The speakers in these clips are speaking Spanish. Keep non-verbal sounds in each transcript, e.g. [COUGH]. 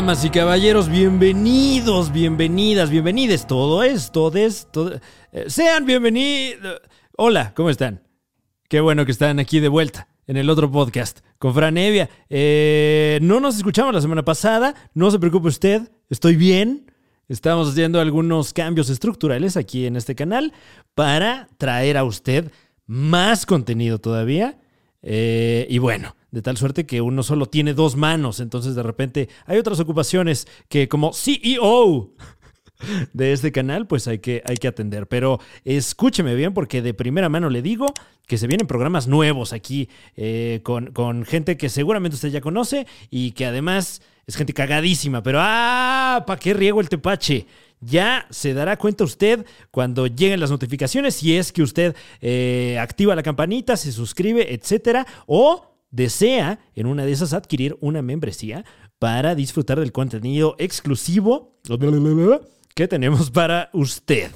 Damas y caballeros, bienvenidos, bienvenidas, bienvenides. Todo es, todo es, todo. eh, sean bienvenidos. Hola, ¿cómo están? Qué bueno que están aquí de vuelta en el otro podcast con Fran Evia. Eh, no nos escuchamos la semana pasada, no se preocupe usted, estoy bien. Estamos haciendo algunos cambios estructurales aquí en este canal para traer a usted más contenido todavía. Eh, y bueno, de tal suerte que uno solo tiene dos manos, entonces de repente hay otras ocupaciones que como CEO [LAUGHS] de este canal, pues hay que, hay que atender. Pero escúcheme bien porque de primera mano le digo que se vienen programas nuevos aquí eh, con, con gente que seguramente usted ya conoce y que además es gente cagadísima. Pero ¡ah! ¿Para qué riego el tepache? Ya se dará cuenta usted cuando lleguen las notificaciones, si es que usted eh, activa la campanita, se suscribe, etcétera, o desea en una de esas adquirir una membresía para disfrutar del contenido exclusivo que tenemos para usted.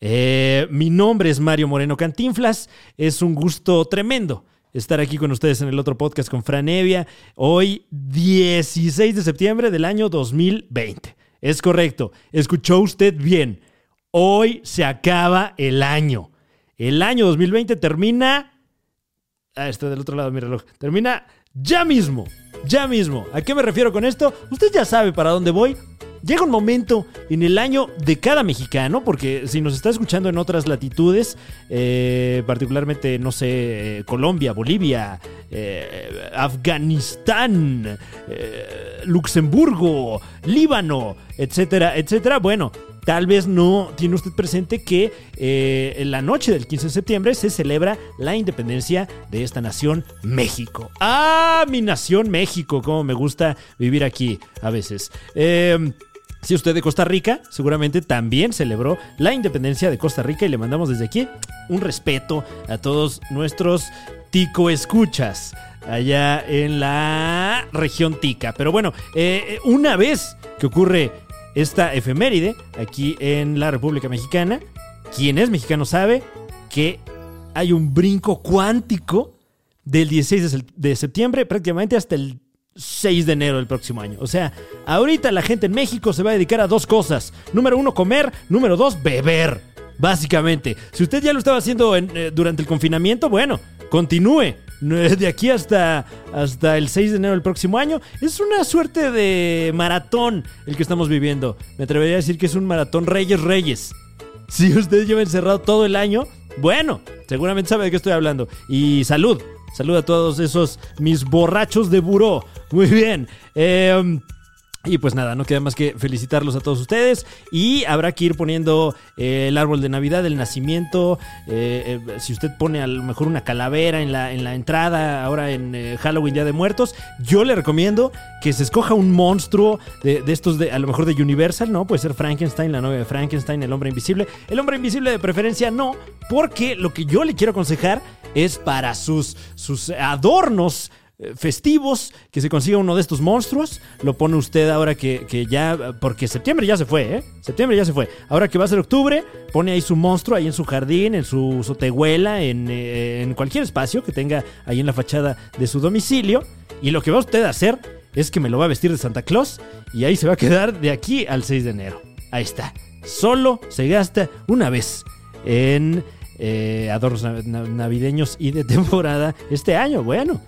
Eh, mi nombre es Mario Moreno Cantinflas. Es un gusto tremendo estar aquí con ustedes en el otro podcast con Fran Evia. Hoy, 16 de septiembre del año 2020. Es correcto. Escuchó usted bien. Hoy se acaba el año. El año 2020 termina. Ah, está del otro lado de mi reloj. Termina ya mismo. Ya mismo. ¿A qué me refiero con esto? Usted ya sabe para dónde voy. Llega un momento en el año de cada mexicano, porque si nos está escuchando en otras latitudes, eh, particularmente, no sé, eh, Colombia, Bolivia, eh, Afganistán, Luxemburgo, Líbano, etcétera, etcétera, bueno, Tal vez no tiene usted presente que eh, en la noche del 15 de septiembre se celebra la independencia de esta nación México. ¡Ah, mi nación México! Como me gusta vivir aquí a veces. Eh, si usted de Costa Rica, seguramente también celebró la independencia de Costa Rica y le mandamos desde aquí un respeto a todos nuestros tico escuchas allá en la región tica. Pero bueno, eh, una vez que ocurre esta efeméride aquí en la República Mexicana. Quien es mexicano sabe que hay un brinco cuántico del 16 de septiembre prácticamente hasta el 6 de enero del próximo año. O sea, ahorita la gente en México se va a dedicar a dos cosas. Número uno, comer. Número dos, beber. Básicamente. Si usted ya lo estaba haciendo en, eh, durante el confinamiento, bueno, continúe. [LAUGHS] De aquí hasta, hasta el 6 de enero del próximo año. Es una suerte de maratón el que estamos viviendo. Me atrevería a decir que es un maratón Reyes Reyes. [LAUGHS] Si usted lleva encerrado todo el año, bueno, seguramente sabe de qué estoy hablando. Y salud. Salud a todos esos mis borrachos de buró. Muy bien. Eh, y pues nada, no queda más que felicitarlos a todos ustedes. Y habrá que ir poniendo eh, el árbol de Navidad, el nacimiento. eh, eh, si usted pone a lo mejor una calavera en la, en la entrada, ahora en Halloween, Día de Muertos, yo le recomiendo que se escoja un monstruo de, de estos, de, a lo mejor de Universal, ¿no? Puede ser Frankenstein, la novia de Frankenstein, el hombre invisible. El hombre invisible de preferencia no, porque lo que yo le quiero aconsejar es para sus, sus adornos festivos, que se consiga uno de estos monstruos. Lo pone usted ahora que, que ya, porque septiembre ya se fue, ¿eh? Septiembre ya se fue. Ahora que va a ser octubre, pone ahí su monstruo, ahí en su jardín, en su sotehuela, en, eh, en cualquier espacio que tenga ahí en la fachada de su domicilio. Y lo que va usted a hacer es que me lo va a vestir de Santa Claus y ahí se va a quedar de aquí al 6 de enero. Ahí está. Solo se gasta una vez en eh, adornos nav- nav- navideños y de temporada este año. Bueno,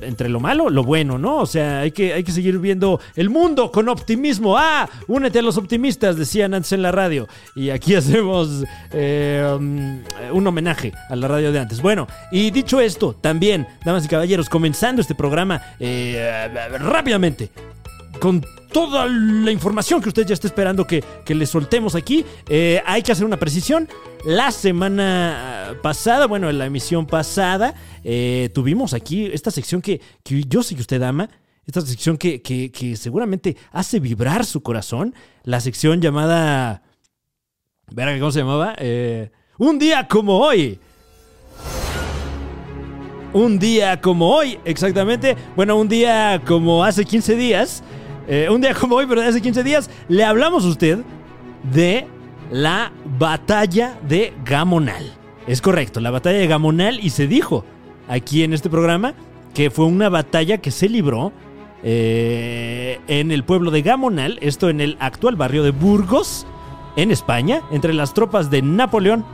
entre lo malo, lo bueno, ¿no? O sea, hay que, hay que seguir viendo el mundo con optimismo. ¡Ah! Únete a los optimistas, decían antes en la radio. Y aquí [LAUGHS] hacemos eh, un homenaje a la radio de antes. Bueno, y dicho esto, también, damas y caballeros, comenzando este programa eh, rápidamente con toda la información que usted ya está esperando que, que le soltemos aquí. Eh, hay que hacer una precisión. La semana pasada, bueno, en la emisión pasada, eh, tuvimos aquí esta sección que, que yo sé que usted ama. Esta sección que, que- que seguramente hace vibrar su corazón. La sección llamada... Verga, ¿cómo se llamaba? Eh, un día como hoy. Un día como hoy, exactamente. Bueno, un día como hace 15 días. Eh, un día como hoy, pero hace 15 días. Le hablamos a usted de la batalla de Gamonal. Es correcto, la batalla de Gamonal. Y se dijo aquí en este programa que fue una batalla que se libró eh, en el pueblo de Gamonal, esto en el actual barrio de Burgos, en España, entre las tropas de Napoleón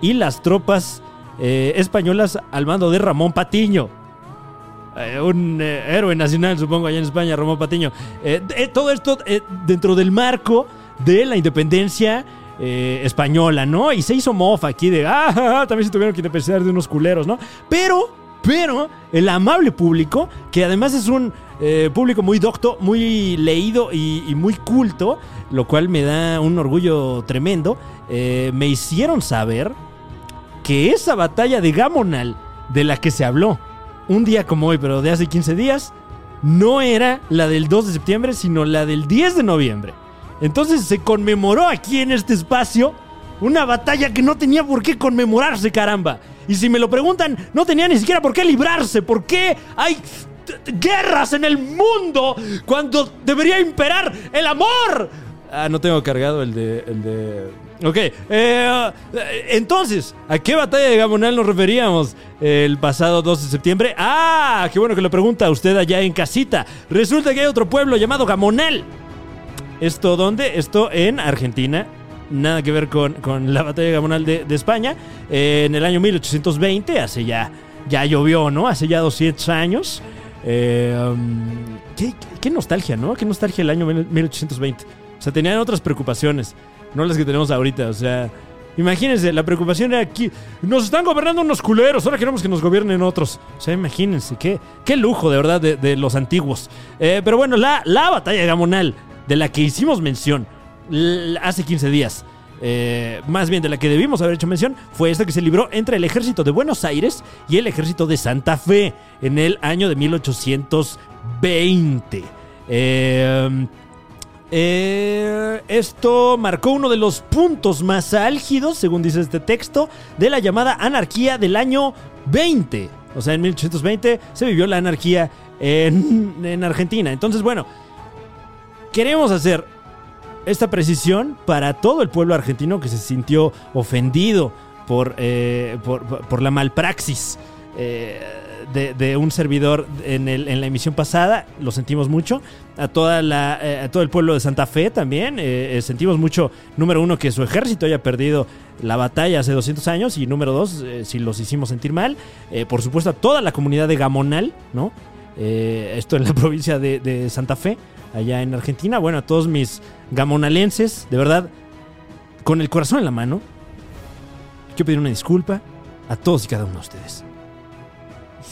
y las tropas eh, españolas al mando de Ramón Patiño. Eh, un eh, héroe nacional, supongo, allá en España, Ramón Patiño. Eh, todo esto dentro del marco de la independencia española, ¿no? Y se hizo mofa aquí de, ah, ja, ja", también se tuvieron que independizar de unos culeros, ¿no? Pero, pero, el amable público, que además es un público muy docto, muy leído y, muy culto, lo cual me da un orgullo tremendo, me hicieron saber que esa batalla de Gamonal de la que se habló un día como hoy, pero de hace 15 días, no era la del 2 de septiembre, sino la del 10 de noviembre. Entonces se conmemoró aquí en este espacio una batalla que no tenía por qué conmemorarse, caramba. Y si me lo preguntan, no tenía ni siquiera por qué librarse. ¿Por qué hay guerras en el mundo cuando debería imperar el amor? Ah, no tengo cargado el de... El de... Ok, eh, entonces, ¿a qué batalla de Gamonal nos referíamos el pasado 2 de septiembre? Ah, qué bueno que lo pregunta usted allá en casita. Resulta que hay otro pueblo llamado Gamonal. ¿Esto dónde? Esto en Argentina. Nada que ver con, con la batalla de Gamonal de, España. Eh, en el año 1820, hace ya, ya llovió, ¿no? Hace ya 200 años. Eh, um, qué, qué nostalgia, ¿no? Qué nostalgia el año 1820. O sea, tenían otras preocupaciones, no las que tenemos ahorita. O sea, imagínense, la preocupación era aquí. Nos están gobernando unos culeros, ahora queremos que nos gobiernen otros. O sea, imagínense, qué, qué lujo de verdad de, los antiguos. Eh, pero bueno, la, la batalla Gamonal, de la que hicimos mención hace 15 días. eh, más bien de la que debimos haber hecho mención, fue esta que se libró entre el ejército de Buenos Aires y el ejército de Santa Fe en el año de 1820. Eh, eh, esto marcó uno de los puntos más álgidos, según dice este texto, de la llamada anarquía del año 20. O sea, en 1820 se vivió la anarquía en, en Argentina. Entonces, bueno, queremos hacer esta precisión para todo el pueblo argentino que se sintió ofendido por, eh, por, por la malpraxis eh, de, un servidor en, el- la emisión pasada. Lo sentimos mucho. A, toda la, eh, todo el pueblo de Santa Fe también. eh, eh, sentimos mucho, número uno, que su ejército haya perdido la batalla hace 200 años. Y número dos, eh, si los hicimos sentir mal. Por supuesto, a toda la comunidad de Gamonal, ¿no? Esto en la [LAUGHS] provincia de, de Santa Fe, allá en Argentina. Bueno, a todos mis gamonalenses, de verdad, con el corazón en la mano, quiero pedir una disculpa a todos y cada uno de ustedes.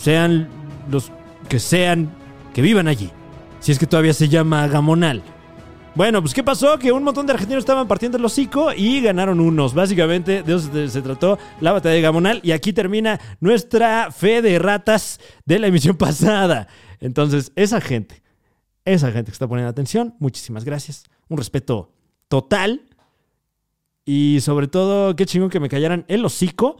Sean los que sean, que vivan allí. Si es que todavía se llama Gamonal. Bueno, pues ¿qué pasó? Que un montón de argentinos estaban partiendo el hocico y ganaron unos. Básicamente de eso se, trató la batalla de Gamonal. Y aquí termina nuestra fe de ratas de la emisión [LAUGHS] pasada. Entonces, esa gente, esa gente que está poniendo atención, muchísimas gracias. Un respeto total. Y sobre todo, qué chingón que me callaran el hocico.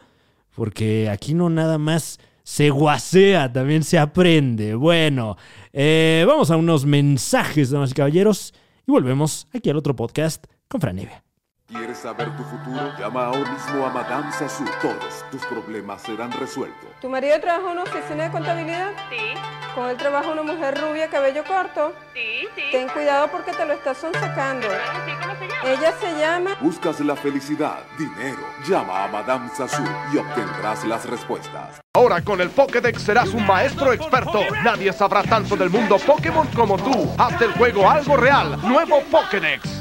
Porque aquí no nada más se guasea, también se aprende. Bueno, eh, vamos a unos mensajes, damas y caballeros. Y volvemos aquí al otro podcast con Fran Evia. ¿Quieres saber tu futuro? Llama ahora mismo a Madame Sassou. Todos tus problemas serán resueltos. ¿Tu marido trabaja en una oficina de contabilidad? Sí, Con él trabaja una mujer rubia, cabello corto. sí, sí. Ten cuidado porque te lo estás sonsacando. Sí, ¿Cómo se llama? Ella se llama... Buscas la felicidad, dinero. Llama a Madame Sassou y obtendrás las respuestas. Ahora con el Pokédex serás un maestro experto. Nadie sabrá tanto del mundo Pokémon como tú. Haz del juego algo real. Nuevo Pokédex.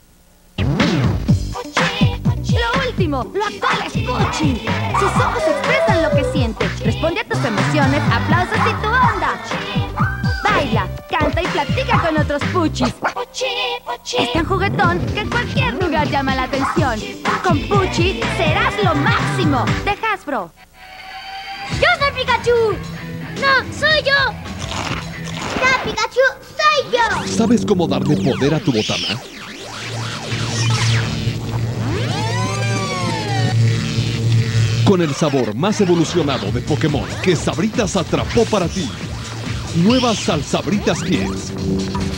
Lo último, lo actual es Pucci. Sus ojos expresan lo que siente. Responde a tus emociones, aplausos y tu onda. Baila, canta y platica con otros Puchis. Es tan juguetón que en cualquier lugar llama la atención. Con Pucci serás lo máximo. De Hasbro. ¡Yo soy Pikachu! ¡No, soy yo! ¡No, Pikachu! ¡Soy yo! ¿Sabes cómo darle poder a tu botana? Con el sabor más evolucionado de Pokémon que Sabritas atrapó para ti. Nuevas Salsabritas Kids.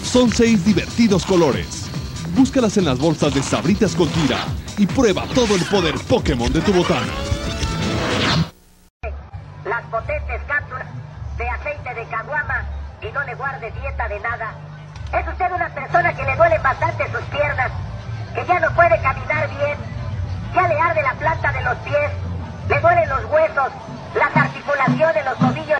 Son seis divertidos colores. Búscalas en las bolsas de Sabritas con tira y prueba todo el poder Pokémon de tu botana. las potentes cápsulas de aceite de caguama y no le guarde dieta de nada. Es usted una persona que le duele bastante sus piernas, que ya no puede caminar bien, ya le arde la planta de los pies, le duelen los huesos, las articulaciones, los tobillos.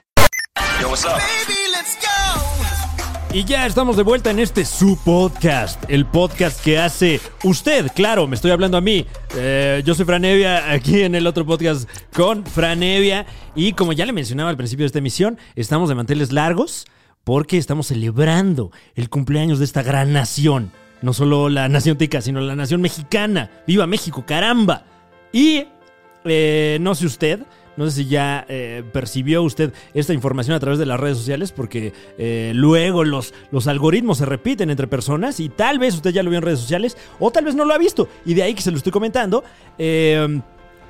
Y ya estamos de vuelta en este su podcast, el podcast que hace usted, claro, me estoy hablando a mí. Eh, yo soy Franevia, aquí en el otro podcast con Franevia. Y como ya le mencionaba al principio de esta emisión, estamos de manteles largos porque estamos celebrando el cumpleaños de esta gran nación. No solo la nación tica, sino la nación mexicana. ¡Viva México, caramba! Y eh, no sé usted, no sé si ya eh, percibió usted esta información a través de las redes sociales, porque eh, luego los, los algoritmos se repiten entre personas y tal vez usted ya lo vio en redes sociales o tal vez no lo ha visto. Y de ahí que se lo estoy comentando. eh,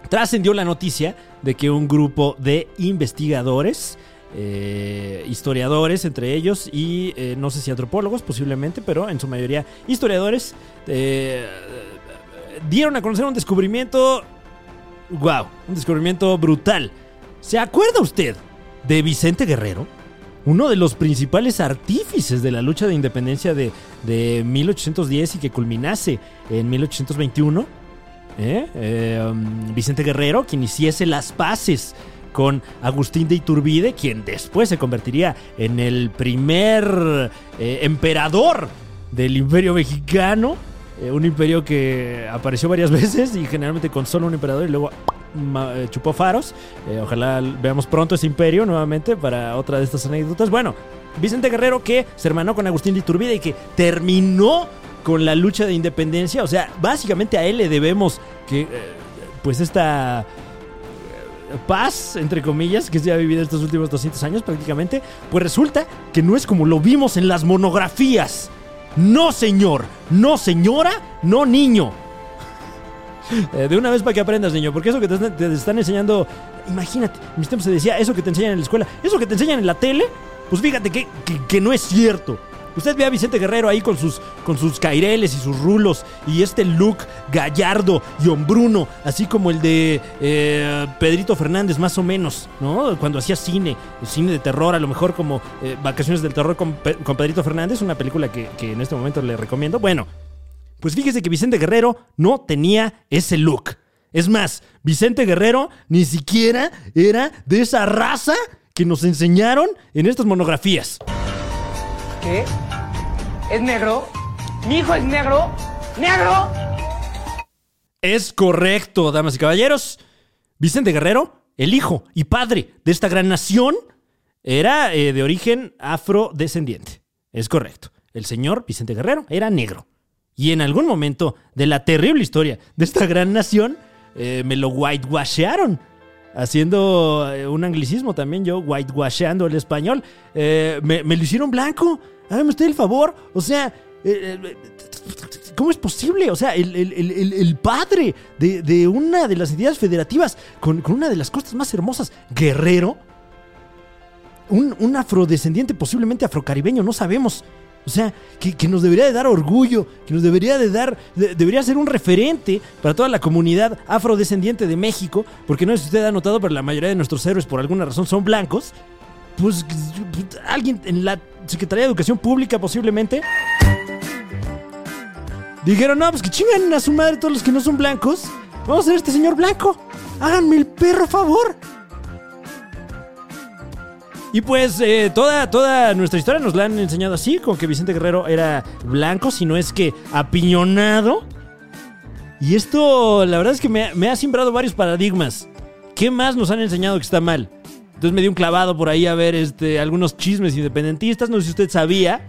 trascendió la noticia de que un grupo de investigadores, eh, historiadores entre ellos y eh, no sé si antropólogos posiblemente, pero en su mayoría historiadores, eh, dieron a conocer un descubrimiento Wow, un descubrimiento brutal. ¿Se acuerda usted de Vicente Guerrero? Uno de los principales artífices de la lucha de independencia de, de 1810 y que culminase en 1821. ¿Eh? Um, Vicente Guerrero, quien hiciese las paces con Agustín de Iturbide, quien después se convertiría en el primer eh, emperador del imperio mexicano. Eh, un imperio que apareció varias [LAUGHS] veces y generalmente con solo un emperador y luego eh, chupó faros. Eh, ojalá veamos pronto ese imperio nuevamente para otra de estas anécdotas. Bueno, Vicente Guerrero que se hermanó con Agustín de Iturbide y que terminó con la lucha de independencia. O sea, básicamente a él le debemos que, pues esta paz, entre comillas, que se ha vivido estos últimos 200 años prácticamente, pues resulta que no es como lo vimos en las monografías. No, señor. No, señora. No, niño. Eh, de una vez para que aprendas, niño, porque eso que te, están enseñando, imagínate, mis tiempos se decía eso que te enseñan en la escuela, eso que te enseñan en la tele, pues fíjate que- que no es cierto. Usted ve a Vicente Guerrero ahí con sus, con sus caireles y sus rulos y este look gallardo y hombruno, así como el de eh, Pedrito Fernández, más o menos, ¿no? Cuando hacía cine, cine de terror, a lo mejor como eh, Vacaciones del Terror con, con Pedrito Fernández, una película que, que en este momento le recomiendo. Bueno, pues fíjese que Vicente Guerrero no tenía ese look. Es más, Vicente Guerrero ni siquiera era de esa raza que nos enseñaron en estas monografías. ¿Es negro? ¿Mi hijo es negro? ¿Negro? Es correcto, damas y caballeros. Vicente Guerrero, el hijo y padre de esta gran nación, era eh, de origen afrodescendiente. Es correcto. El señor Vicente Guerrero era negro. Y en algún momento de la terrible historia de esta gran nación, eh, me lo whitewashearon. Haciendo eh, un anglicismo también, yo whitewasheando el español. Me, me lo hicieron blanco. Hágame usted el favor. O sea, eh, eh, ¿Cómo es posible? O sea, el, el- el- el- padre de, de una de las entidades federativas con, con una de las costas más hermosas, Guerrero, un, un afrodescendiente, posiblemente afrocaribeño, no sabemos. O sea, que, que nos debería de dar orgullo, que nos debería de dar, de- debería ser un referente para toda la comunidad afrodescendiente de México, porque no sé si usted ha notado, pero la mayoría de nuestros héroes por alguna razón son blancos. Pues alguien en la Secretaría de Educación Pública posiblemente Dijeron, no, pues que chingan a su madre todos los que no son blancos. Vamos a ser este señor blanco. Háganme el perro favor. Y pues eh, toda, toda nuestra historia nos la han enseñado así, como que Vicente Guerrero era blanco, si no es que apiñonado. Y esto, la verdad es que me, me ha simbrado varios paradigmas. ¿Qué más nos han enseñado que está mal? Entonces me di un clavado por ahí a ver este, algunos chismes independentistas, no sé si usted sabía.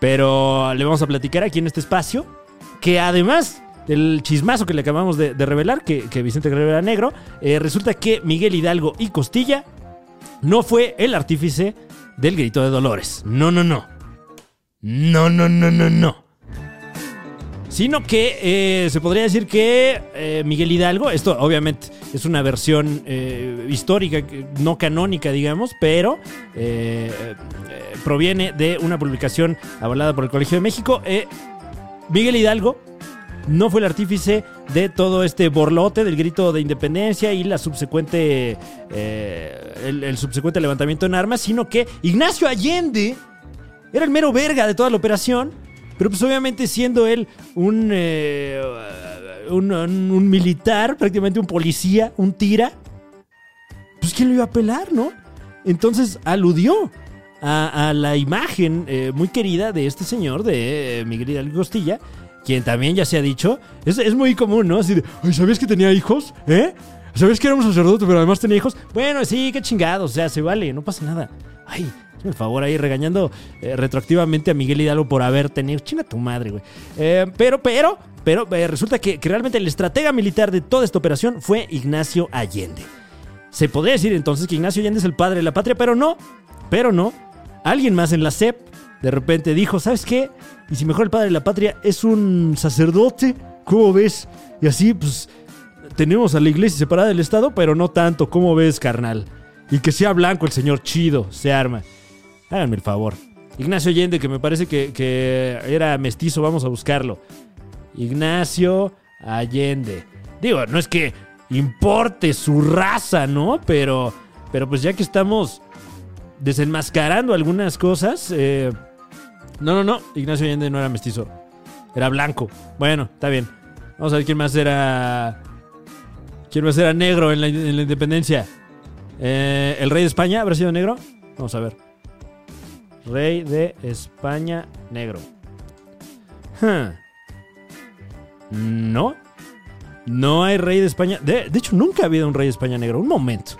Pero le vamos a platicar aquí en este espacio que además del chismazo que le acabamos de, revelar, que, que Vicente Guerrero era negro, eh, resulta que Miguel Hidalgo y Costilla no fue el artífice del grito de Dolores. No, no, no. No, no, no, no, no. Sino que eh, se podría decir que eh, Miguel Hidalgo, esto obviamente es una versión eh, histórica, no canónica, digamos, pero proviene de una publicación avalada por el Colegio de México. Miguel Hidalgo no fue el artífice de todo este borlote del grito de independencia y la subsecuente, el subsecuente levantamiento en armas, sino que Ignacio Allende era el mero verga de toda la operación, pero pues obviamente siendo él un, eh, un, un- militar, prácticamente un policía, un tira, pues ¿quién lo iba a pelar, no? Entonces aludió a, la imagen eh, muy querida de este señor, de eh, Miguel Hidalgo Costilla, quien también ya se ha dicho, es, es muy común, ¿no? Así de, "Ay, ¿sabías que tenía hijos? ¿Eh? ¿Sabías que era un sacerdote, pero además tenía hijos? Bueno, sí, qué chingado, o sea, se vale, no pasa nada. Ay, el favor ahí regañando eh, retroactivamente a Miguel Hidalgo por haber tenido. Chinga tu madre, güey. Eh, pero, pero, pero eh, resulta que, que realmente el estratega militar de toda esta operación fue Ignacio Allende. Se podría decir entonces que Ignacio Allende es el padre de la patria, pero no, pero no. Alguien más en la CEP de repente dijo, ¿sabes qué? Y si mejor el padre de la patria es un sacerdote, ¿cómo ves? Y así, pues, tenemos a la iglesia separada del Estado, pero no tanto, ¿cómo ves, carnal? Y que sea blanco el señor chido, se arma. Háganme el favor. Ignacio Allende, que me parece que, que era mestizo, vamos a buscarlo. Ignacio Allende. Digo, no es que importe su raza, ¿no? Pero, pero pues ya que estamos desenmascarando algunas cosas. eh, no, no, no. Ignacio Allende no era mestizo. Era blanco. Bueno, está bien. Vamos a ver quién más era. ¿Quién más era negro en la, en la independencia? Eh, ¿El rey de España habrá sido negro? Vamos a ver. Rey de España negro. No. No hay rey de España. De, de hecho, nunca ha habido un rey de España negro. Un momento.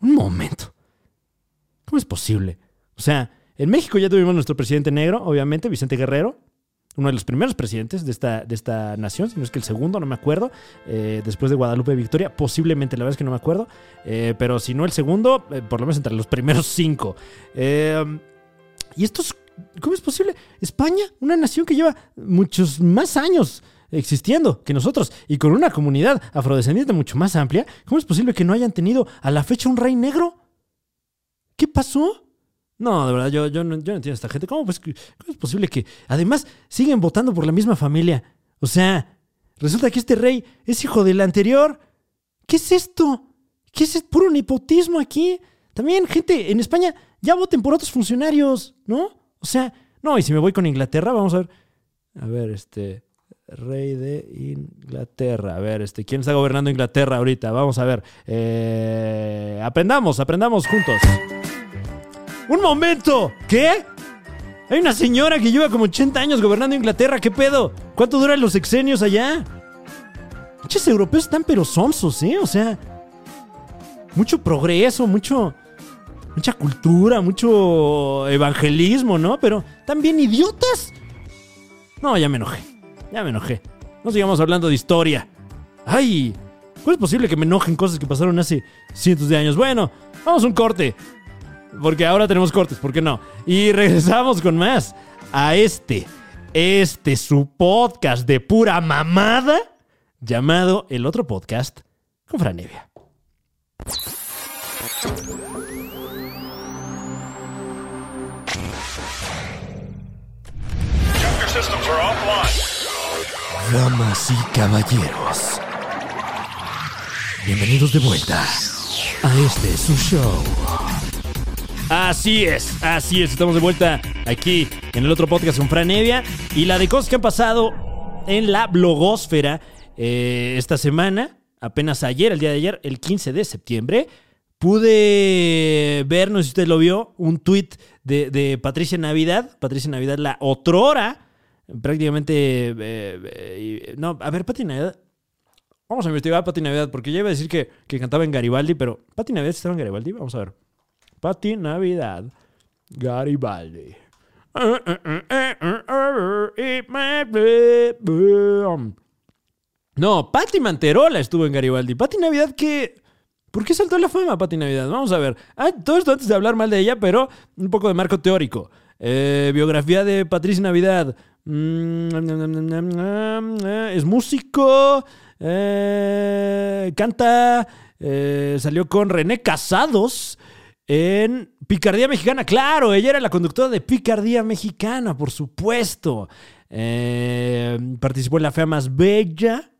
Un momento. ¿Cómo es posible? O sea, en México ya tuvimos nuestro presidente negro, obviamente, Vicente Guerrero. Uno de los primeros presidentes de esta, de esta nación, si no es que el segundo, no me acuerdo. eh, después de Guadalupe Victoria, posiblemente, la verdad es que no me acuerdo. eh, pero si no el segundo, eh, por lo menos entre los primeros cinco. Eh, y esto es, ¿Cómo es posible? España, una nación que lleva muchos más años existiendo que nosotros y con una comunidad afrodescendiente mucho más amplia, ¿cómo es posible que no hayan tenido a la fecha un rey negro? ¿Qué pasó? No, de verdad, yo, yo, no, yo entiendo a esta gente. ¿Cómo, pues, cómo es posible que además siguen votando por la misma familia? O sea, resulta que este rey es hijo del anterior. ¿Qué es esto? ¿Qué es puro nepotismo aquí? También, gente, en España ya voten por otros funcionarios, ¿no? O sea, no, y si me voy con Inglaterra, vamos a ver. A ver, este. Rey de Inglaterra. A ver, este, ¿quién está gobernando Inglaterra ahorita? Vamos a ver. Eh, aprendamos, aprendamos juntos. ¡Un momento! ¿Qué? Hay una señora que lleva como 80 años gobernando Inglaterra. ¿Qué pedo? ¿Cuánto duran los sexenios allá? Muchos europeos están pero sonsos, ¿eh? O sea, mucho progreso, mucho, mucha cultura, mucho evangelismo, ¿no? Pero también idiotas. No, ya me enojé. Ya me enojé. No sigamos hablando de historia. ¡Ay! ¿Cómo es posible que me enojen cosas que pasaron hace cientos de años? Bueno, vamos a un corte. Porque ahora tenemos cortes, ¿por qué no? Y [LAUGHS] regresamos con más a este, este su podcast de pura mamada llamado El Otro Podcast con Franevia. Damas y caballeros, bienvenidos de vuelta a este su show. Así es, así es, estamos de vuelta aquí en el otro podcast con Fran Evia y la de cosas que han pasado en la blogosfera eh, esta semana, apenas ayer, el día de ayer, el 15 de septiembre, pude ver, no sé si usted lo vio, un tweet de, de Patricia Navidad, Patricia Navidad, la otrora, prácticamente, eh, eh, no, a ver, Pati Navidad, vamos a investigar a Pati Navidad, porque ya iba a decir que, que cantaba en Garibaldi, pero Pati Navidad estaba en Garibaldi, vamos a ver. Pati Navidad, Garibaldi. No, Pati Manterola estuvo en Garibaldi. Pati Navidad, ¿qué? ¿Por qué saltó la fama Pati Navidad? Vamos a ver. Ah, todo esto antes de hablar mal de ella, pero un poco de marco teórico. Eh, biografía de Patricia Navidad. Mm, Es músico. eh, canta. eh, salió con René Casados en Picardía Mexicana. Claro, ella era la conductora de Picardía Mexicana, por supuesto. Eh, participó en La Fea Más Bella.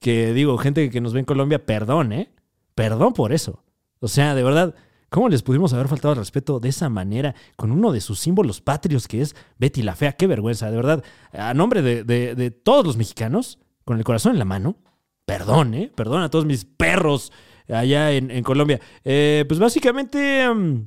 que digo, gente que nos ve en Colombia, perdón, ¿eh? Perdón por eso. O sea, de verdad, ¿cómo les pudimos haber faltado al respeto de esa manera con uno de sus símbolos patrios que es Betty la Fea? Qué vergüenza, de verdad. A nombre de, todos los mexicanos, con el corazón en la mano, perdón, ¿eh? Perdón a todos mis perros allá en, en Colombia. Eh, pues básicamente... mm,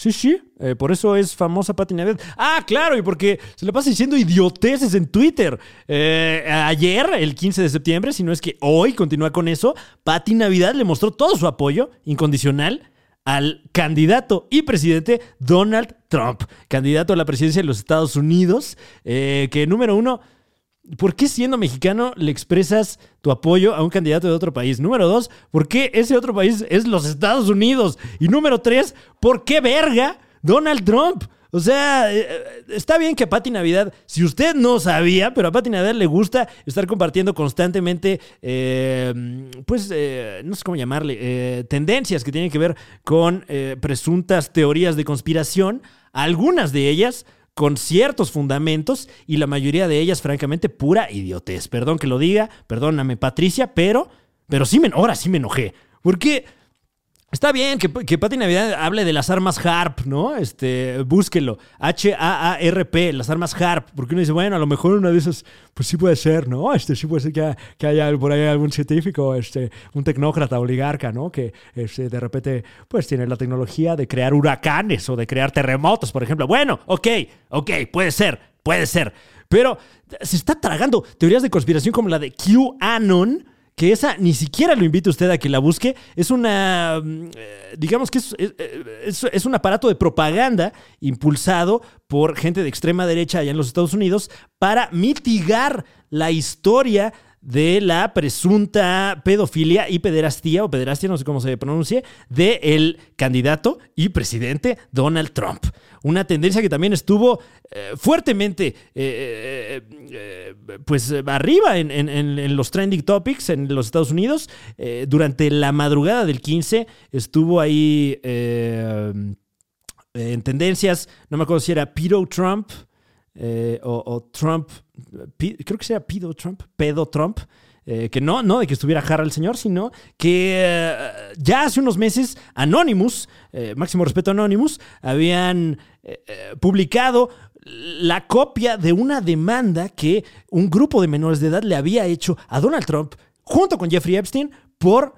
Sí, sí, eh, por eso es famosa Pati Navidad. Ah, claro, y porque se le pasa diciendo idioteces en Twitter. Eh, ayer, el 15 de septiembre, si no es que hoy continúa con eso, Pati Navidad le mostró todo su apoyo incondicional al candidato y presidente Donald Trump, candidato a la presidencia de los Estados Unidos, eh, que número uno, ¿Por qué siendo mexicano le expresas tu apoyo a un candidato de otro país? Número dos, ¿por qué ese otro país es los Estados Unidos? Y número tres, ¿por qué verga Donald Trump? O sea, eh, eh, está bien que a Pati Navidad, si usted no sabía, pero a Pati Navidad le gusta estar compartiendo constantemente, eh, pues, no sé cómo llamarle, tendencias que tienen que ver con presuntas teorías de conspiración, algunas de ellas con ciertos fundamentos y la mayoría de ellas, francamente, pura idiotez. Perdón que lo diga, perdóname, Patricia, pero, pero sí me, ahora sí me enojé. Porque está bien que, que Pati Navidad hable de las armas HARP, ¿no? Este, búsquelo. H-A-A-R-P, las armas HARP. Porque uno dice, bueno, a lo mejor una de esas, pues sí puede ser, ¿no? Este, sí puede ser que, que haya por ahí algún científico, este, un tecnócrata oligarca, ¿no? Que este, de repente, pues tiene la tecnología de crear huracanes o de crear terremotos, por ejemplo. Bueno, ok, ok, puede ser, puede ser. Pero se está tragando teorías de conspiración como la de QAnon, que esa ni siquiera lo invito a usted a que la busque. Es una, mm, eh, digamos que es, es- es- un aparato de propaganda impulsado por gente de extrema derecha allá en los Estados Unidos para mitigar la historia de la presunta pedofilia y pederastía, o pederastia, no sé cómo se pronuncie, del candidato y presidente Donald Trump. Una tendencia que también estuvo eh, fuertemente eh, eh, pues arriba en, en- en- los trending topics en los Estados Unidos. Durante la madrugada del 15 estuvo ahí en tendencias, no me acuerdo si era Pedo Trump o, o Trump, creo que sea Pedo Trump, Pedo Trump. Eh, que no, no de que estuviera Jara el señor, sino que eh, ya hace unos meses Anonymous, eh, máximo respeto a Anonymous, habían publicado la copia de una demanda que un grupo de menores de edad le había hecho a Donald Trump junto con Jeffrey Epstein por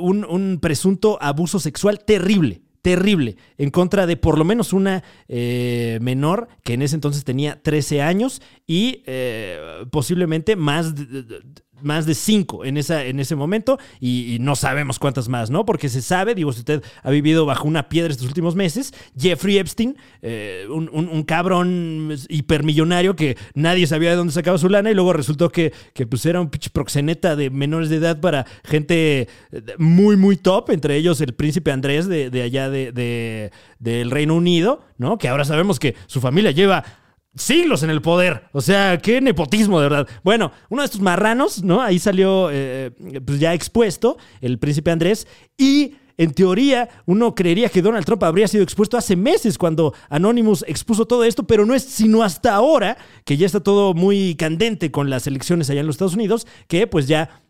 un, un presunto abuso sexual terrible, terrible, en contra de por lo menos una eh, menor que en ese entonces tenía 13 años y eh, posiblemente más de, más de cinco en, esa, en ese momento y, no sabemos cuántas más, ¿no? Porque se sabe, digo, si usted ha vivido bajo una piedra estos últimos meses, Jeffrey Epstein, eh, un, un- un cabrón hipermillonario que nadie sabía de dónde sacaba su lana y luego resultó que, que pues era un pinche proxeneta de menores de edad para gente eh, muy, muy top, entre ellos el príncipe Andrés de, de allá de, de- del Reino Unido, ¿no? Que ahora sabemos que su familia lleva siglos en el poder. O sea, qué nepotismo, de verdad. Bueno, uno de estos marranos, ¿no? Ahí salió eh, pues ya expuesto el príncipe Andrés y... En teoría, uno creería que Donald Trump habría sido expuesto hace meses cuando Anonymous expuso todo esto, pero no es sino hasta ahora, que ya está todo muy candente con las elecciones allá en los Estados Unidos, que pues ya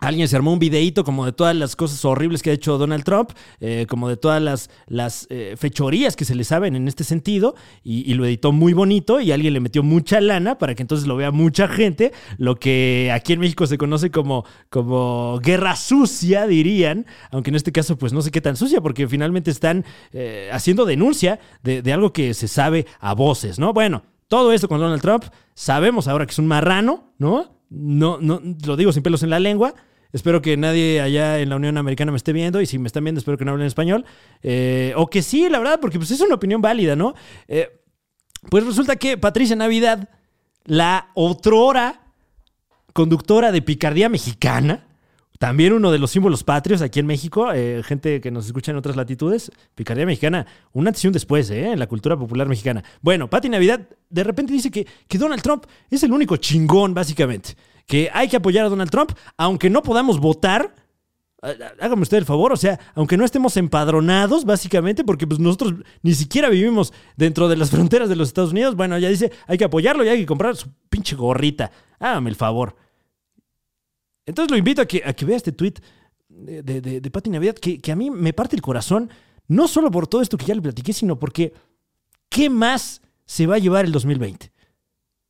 Alguien se armó un videíto como de todas las cosas horribles que ha hecho Donald Trump, eh, como de todas las, las eh, fechorías que se le saben en este sentido, y, lo editó muy bonito y alguien le metió mucha lana para que entonces lo vea mucha gente, lo que aquí en México se conoce como, como guerra sucia, dirían, aunque en este caso pues no sé qué tan sucia, porque finalmente están eh, haciendo denuncia de, de algo que se sabe a voces, ¿no? Bueno, todo esto con Donald Trump, sabemos ahora que es un marrano, ¿no? No, no, lo digo sin pelos en la lengua. Espero que nadie allá en la Unión Americana me esté viendo y si me están viendo espero que no hablen español. Eh, o que sí, la verdad, porque pues es una opinión válida, ¿no? Eh, pues resulta que Patricia Navidad, la otrora conductora de Picardía Mexicana, también uno de los símbolos patrios aquí en México, eh, gente que nos escucha en otras latitudes, Picardía Mexicana, un antes después eh, en la cultura popular mexicana. Bueno, Pati Navidad de repente dice que, que Donald Trump es el único chingón, básicamente. Que hay que apoyar a Donald Trump, aunque no podamos votar. Há- Hágame usted el favor, o sea, aunque no estemos empadronados, básicamente, porque pues nosotros ni siquiera vivimos dentro de las [LAUGHS] fronteras de los Estados Unidos, bueno, ya dice, hay que apoyarlo y hay que comprar su pinche gorrita. Hágame el favor. Entonces lo invito a que, a que vea este tweet de, de, de, de Pati Navidad, que, que a mí me parte el corazón, no solo por todo esto que ya le platiqué, sino porque ¿qué más se va a llevar el 2020?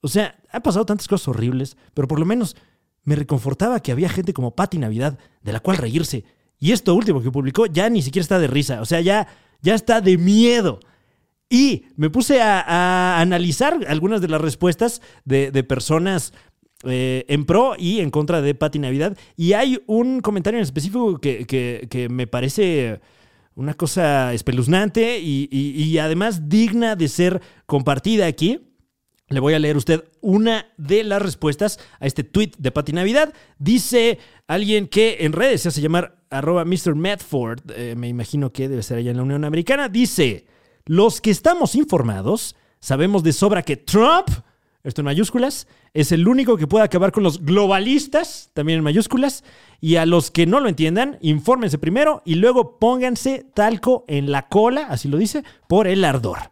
O sea, han pasado tantas cosas horribles, pero por lo menos me reconfortaba que había gente como Pati Navidad de la cual reírse. Y esto último que publicó ya ni siquiera está de risa, o sea, ya, ya está de miedo. Y me puse a, analizar algunas de las respuestas de, personas eh, en pro y en contra de Pati Navidad. Y hay un comentario en específico que, que- que me parece una cosa espeluznante y, y- y además digna de ser compartida aquí. Le voy a leer a usted una de las respuestas a este tweet de Pati Navidad. Dice alguien que en redes se hace llamar Mr. Medford, eh, me imagino que debe ser allá en la Unión Americana. Dice, los que estamos informados sabemos de sobra que Trump, esto en mayúsculas, es el único que puede acabar con los globalistas, también en mayúsculas, y a los que no lo entiendan, infórmense primero y luego pónganse talco en la cola, así lo dice, por el ardor.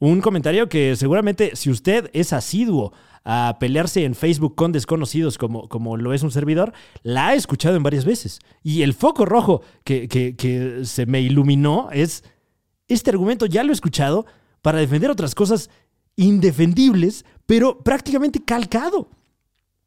Un comentario que seguramente si usted es asiduo a pelearse en Facebook con desconocidos como, como lo es un servidor, la ha escuchado en varias veces. Y el foco rojo que, que- se me iluminó es, este argumento ya lo he escuchado para defender otras cosas indefendibles, pero prácticamente calcado.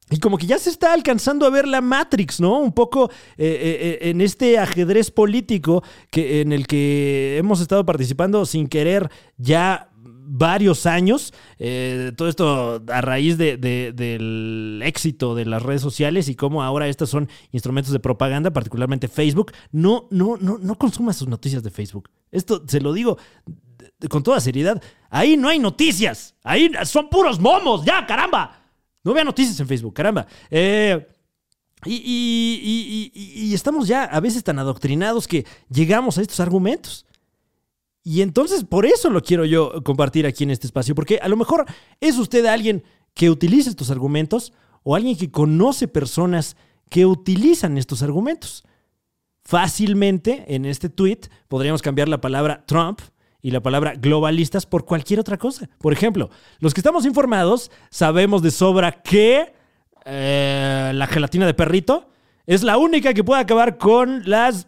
Y como que ya se está alcanzando a ver la Matrix, ¿no? Un poco eh, eh, eh, en este ajedrez político que, en el que hemos estado participando sin querer ya varios años. Eh, todo esto a raíz de- de- del éxito de las redes sociales y cómo ahora estos son instrumentos de propaganda, particularmente Facebook. No, no, no, no consuma sus noticias de Facebook. Esto se lo digo con toda seriedad. Ahí no hay noticias. Ahí son puros momos. Ya, caramba. No vea noticias en Facebook, caramba. Eh, y- y- y estamos ya a veces tan adoctrinados que llegamos a estos argumentos. Y entonces por eso lo quiero yo compartir aquí en este espacio, porque a lo mejor es usted alguien que utiliza estos argumentos o alguien que conoce personas que utilizan estos argumentos. Fácilmente en este tweet podríamos cambiar la palabra Trump y la palabra globalistas por cualquier otra cosa. Por ejemplo, los que estamos informados sabemos de sobra que eh, la gelatina de perrito es la única que puede acabar con las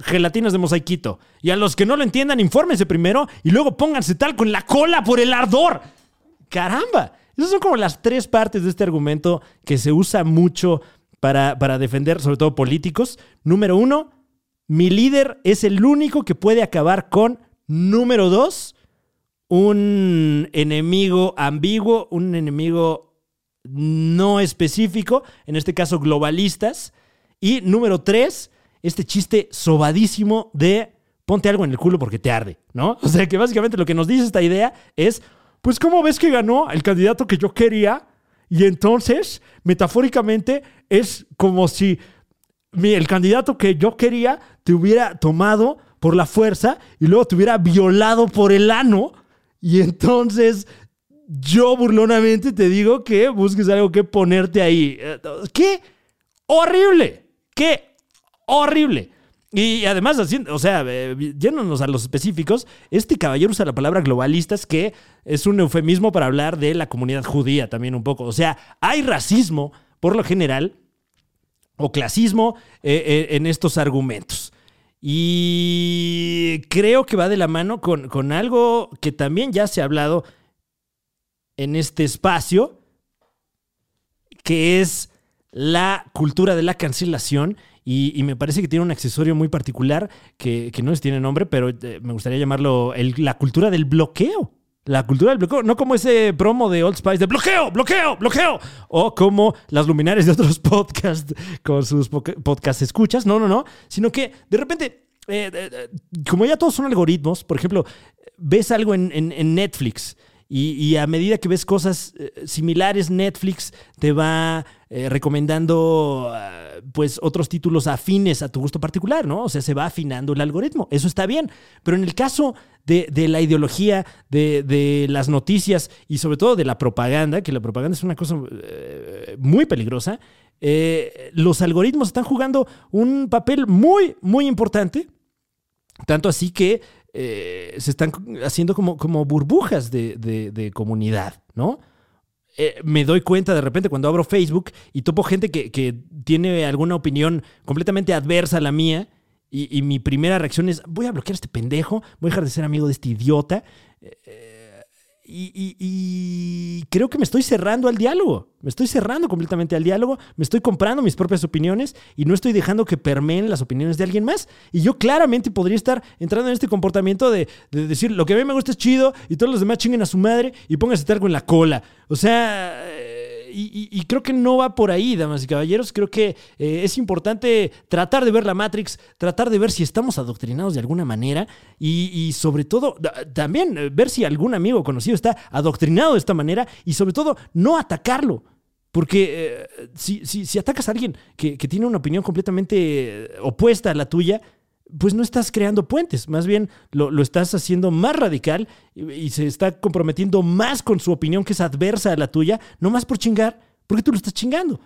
gelatinas de mosaiquito. Y a los que no lo entiendan, infórmense primero y luego pónganse tal con la cola por el ardor. ¡Caramba! Esas son como las tres partes de este argumento que se usa mucho para, para defender, sobre todo políticos. Número uno, mi líder es el único que puede acabar con. Número dos, un enemigo ambiguo, un enemigo no específico, en este caso globalistas. Y número tres, este chiste sobadísimo de ponte algo en el culo porque te arde, ¿no? [LAUGHS] O sea que básicamente lo que nos dice esta idea es, pues ¿cómo ves que ganó el candidato que yo quería? Y entonces, metafóricamente, es como si el candidato que yo quería te hubiera tomado por la fuerza y luego te hubiera violado por el ano. Y entonces yo burlonamente te digo que busques algo que ponerte ahí. Eh, ¡Qué horrible! ¡Qué horrible! Y además, haciendo, o sea, eh, yéndonos a los específicos, este caballero usa la palabra globalistas, que es un eufemismo para hablar de la comunidad judía también un poco. O sea, hay racismo, por lo general, o clasismo eh, eh, en estos argumentos. Y creo que va de la mano con, con algo que también ya se ha hablado en este espacio, que es la cultura de la cancelación. Y, me parece que tiene un accesorio muy particular que, que no les tiene nombre, pero eh, me gustaría llamarlo la cultura del bloqueo. La cultura del bloqueo, no como ese promo de Old Spice de bloqueo, bloqueo, bloqueo, o como las luminarias de otros [LAUGHS] podcasts con sus poca- podcast escuchas, no, no, no, sino que de repente, eh, eh, como ya todos son algoritmos, por ejemplo, ves algo en Netflix y, a medida que ves cosas eh, similares, Netflix te va eh, recomendando ah, pues otros títulos afines a tu gusto particular, ¿no? O sea, se va afinando el algoritmo. Eso está bien. Pero en el caso de, la ideología, de, las noticias y sobre todo de la propaganda, que la propaganda es una cosa eh, muy peligrosa, los algoritmos están jugando un papel muy, muy importante. Tanto así que eh, se están haciendo como, como burbujas de, de- comunidad, ¿no? eh, me doy cuenta de repente cuando abro Facebook y topo gente que, que tiene alguna opinión completamente adversa a la mía. Y, mi primera reacción es, voy a bloquear a este pendejo, voy a dejar de ser amigo de este idiota. Eh, y, creo que me estoy cerrando al diálogo. Me estoy cerrando completamente al diálogo. Me estoy comprando mis propias opiniones y no estoy dejando que permeen las opiniones de alguien más. Y yo claramente podría estar entrando en este comportamiento de, de decir lo que a mí me gusta es chido y todos los demás chinguen a su madre y pónganse algo en la cola. O sea. Y, y- creo que no va por ahí, damas y caballeros. Creo que eh, es importante tratar de ver la Matrix, tratar de ver si estamos adoctrinados de alguna manera y, sobre todo también eh, ver si algún amigo conocido está adoctrinado de esta manera y sobre todo no atacarlo. Porque eh, si, si- si atacas a alguien que, que tiene una opinión completamente opuesta a la tuya, pues no estás creando puentes, más bien lo, lo estás haciendo más radical y, se está comprometiendo más con su opinión que es adversa a la tuya, no más por chingar, porque tú lo estás chingando.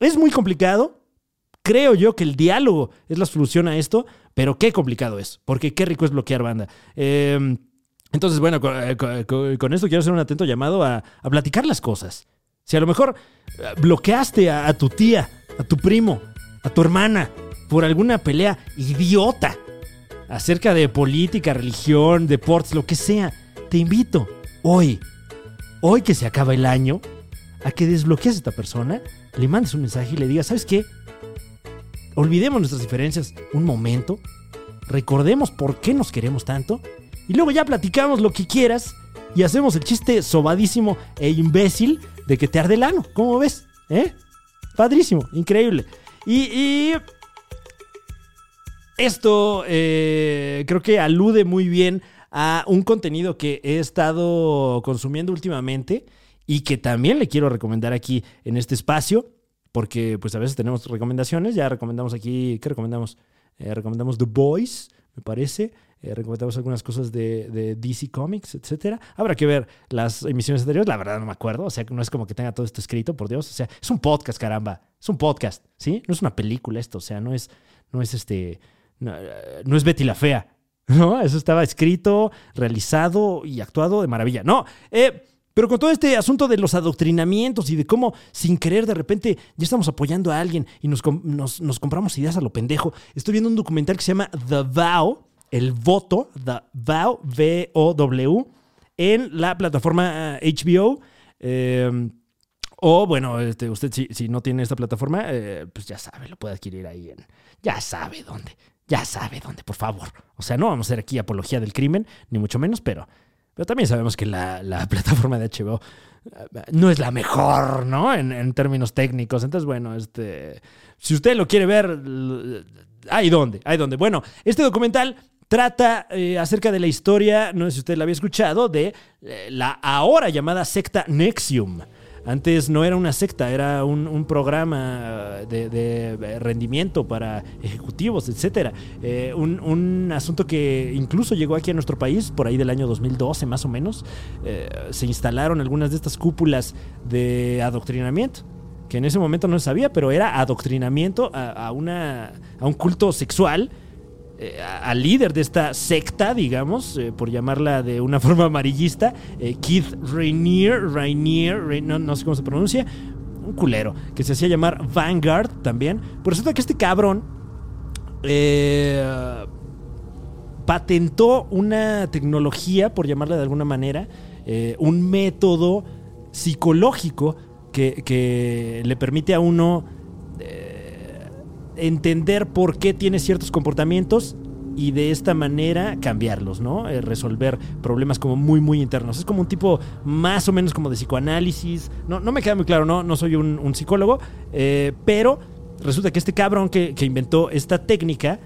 Es muy complicado. Creo yo que el diálogo es la solución a esto, pero qué complicado es, porque qué rico es bloquear banda. Eh, entonces, bueno, con, eh, con- esto quiero hacer un atento llamado a, a platicar las cosas. Si a lo mejor eh, bloqueaste a tu tía, a tu primo, a tu hermana por alguna pelea idiota acerca de política, religión, deportes, lo que sea, te invito hoy, hoy que se acaba el año, a que desbloquees a esta persona, le mandes un mensaje y le digas, ¿sabes qué? Olvidemos nuestras diferencias un momento, recordemos por qué nos queremos tanto y luego ya platicamos lo que quieras y hacemos el chiste sobadísimo e imbécil de que te arde el ano. ¿Cómo ves? ¿Eh? Padrísimo, increíble. Y, y esto eh, creo que alude muy bien a un contenido que he estado consumiendo últimamente y que también le quiero recomendar aquí en este espacio, porque pues a veces tenemos recomendaciones, ya recomendamos aquí, ¿qué recomendamos? Eh, recomendamos The Boys, me parece. Eh, recomendamos algunas cosas de, de DC Comics, etcétera. Habrá que ver las emisiones anteriores, la verdad no me acuerdo, o sea, no es como que tenga todo esto escrito, por Dios, o sea, es un podcast, caramba, es un podcast, ¿sí? No es una película esto, o sea, no es, no es este, no, eh, no es Betty la Fea, [LAUGHS] ¿no? Eso estaba escrito, realizado y actuado de maravilla. No, eh, pero con todo este asunto de los adoctrinamientos y de cómo sin querer de repente ya estamos apoyando a alguien y nos, nos- compramos ideas a lo pendejo, estoy viendo un documental que se llama The Vow, el voto, The Vow, V-O-W, en la plataforma HBO. eh, o bueno, este, usted si, no tiene esta plataforma, pues ya sabe, lo puede adquirir ahí en... Ya sabe dónde, ya sabe dónde, por favor. O sea, no vamos a hacer aquí apología del crimen, ni mucho menos, pero, pero también sabemos que la, la [LAUGHS] plataforma de HBO eh, no es la mejor, ¿no? En, en términos técnicos. Entonces, bueno, este, si usted lo quiere ver, hay dónde, hay dónde. Bueno, este documental trata eh, acerca de la historia, no sé si usted la había escuchado, de eh, la ahora llamada secta Nexium. Antes no era una secta, era un, un programa de, de rendimiento para ejecutivos, etc. un, un asunto que incluso llegó aquí a nuestro país por ahí del año 2012 más o menos. Eh, se instalaron algunas de estas cúpulas de adoctrinamiento que en ese momento no se sabía, pero era adoctrinamiento a, a una, a un culto sexual eh, al líder de esta secta, digamos, eh, por llamarla de una [LAUGHS] forma amarillista, eh, Keith Rainier, Rainier, Ra- no, sé cómo se pronuncia, un culero, que se hacía llamar Vanguard también. Pero resulta que este cabrón patentó una tecnología, por llamarla de alguna manera, un método psicológico que, le permite a uno entender por qué tiene ciertos comportamientos y de esta manera cambiarlos, ¿no? Eh, resolver problemas como muy, muy internos. Es como un tipo más o menos como de psicoanálisis. No, no me queda muy claro, no, no soy un, psicólogo, eh, pero resulta que este cabrón que, que inventó esta técnica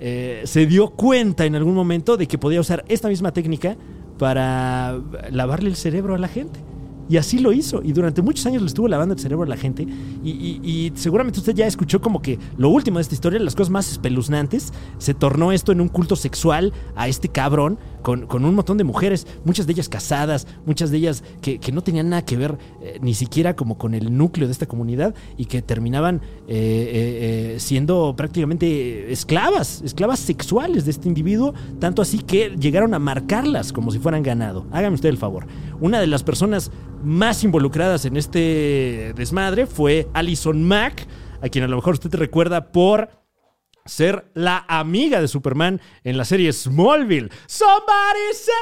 eh, se dio cuenta en algún momento de que podía usar esta misma técnica para lavarle el cerebro a la gente. Y así lo hizo. Y durante muchos años le estuvo lavando el cerebro a la gente. Y, y- y seguramente usted ya escuchó como que lo último de esta historia, las cosas más espeluznantes, se tornó esto en un culto sexual a este cabrón. Con, un montón de mujeres, muchas de ellas casadas, muchas de ellas que, no tenían nada que ver eh, ni siquiera como con el núcleo de esta comunidad y que terminaban eh, eh, siendo prácticamente esclavas, esclavas sexuales de este individuo, tanto así que llegaron a marcarlas como si fueran ganado. Hágame usted el favor. Una de las personas más involucradas en este desmadre fue Alison Mack, a quien a lo mejor usted te recuerda por ser la amiga de Superman en la serie Smallville. Somebody save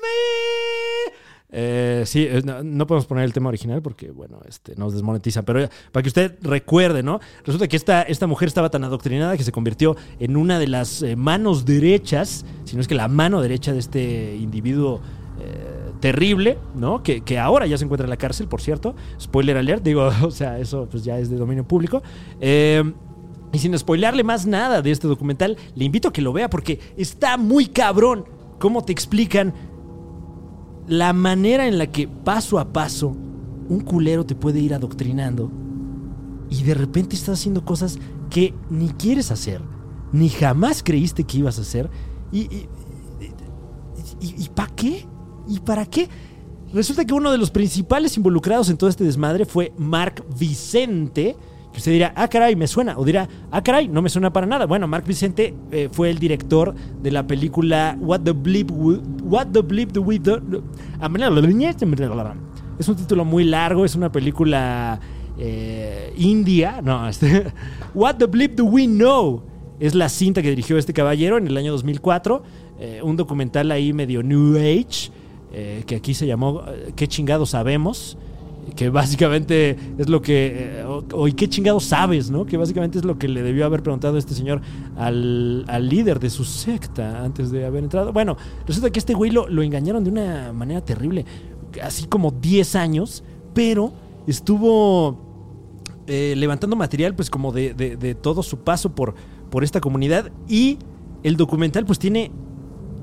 me. Eh, sí, eh, no, podemos poner el tema original porque, bueno, este, nos desmonetiza. Pero eh, para que usted recuerde, ¿no? Resulta que esta, esta mujer estaba tan adoctrinada que se convirtió en una de las eh, manos derechas, si no es que la mano derecha de este individuo terrible, ¿no? Que, que ahora ya se encuentra en la cárcel, por cierto. Spoiler alert, digo, [LAUGHS] o sea, eso pues ya es de dominio público. Eh, y sin spoilearle más nada de este documental, le invito a que lo vea porque está muy cabrón cómo te explican la manera en la que paso a paso un culero te puede ir adoctrinando y de repente estás haciendo cosas que ni quieres hacer, ni jamás creíste que ibas a hacer. ¿Y, y, y, para qué? ¿Y para qué? Resulta que uno de los principales involucrados en todo este desmadre fue Mark Vicente. Usted dirá, ah, caray, me suena. O dirá, ah, caray, no me suena para nada. Bueno, Mark Vicente eh, fue el director de la película What the Bleep, We- What the Bleep Do We Do. Es un título muy largo, es una película eh, india. No, [LAUGHS] este, What the Bleep Do We Know es la cinta que dirigió este caballero en el año 2004. eh, un documental ahí medio New Age, que aquí se llamó ¿Qué chingados sabemos? Que básicamente es lo que. O, ¿y qué chingados sabes, no? Que básicamente es lo que le debió haber preguntado este señor al, al líder de su secta antes de haber entrado. Bueno, resulta que este güey lo, lo engañaron de una manera terrible. Así como 10 años, pero estuvo eh, levantando material, pues como de, de- de todo su paso por, por esta comunidad. Y el documental, pues tiene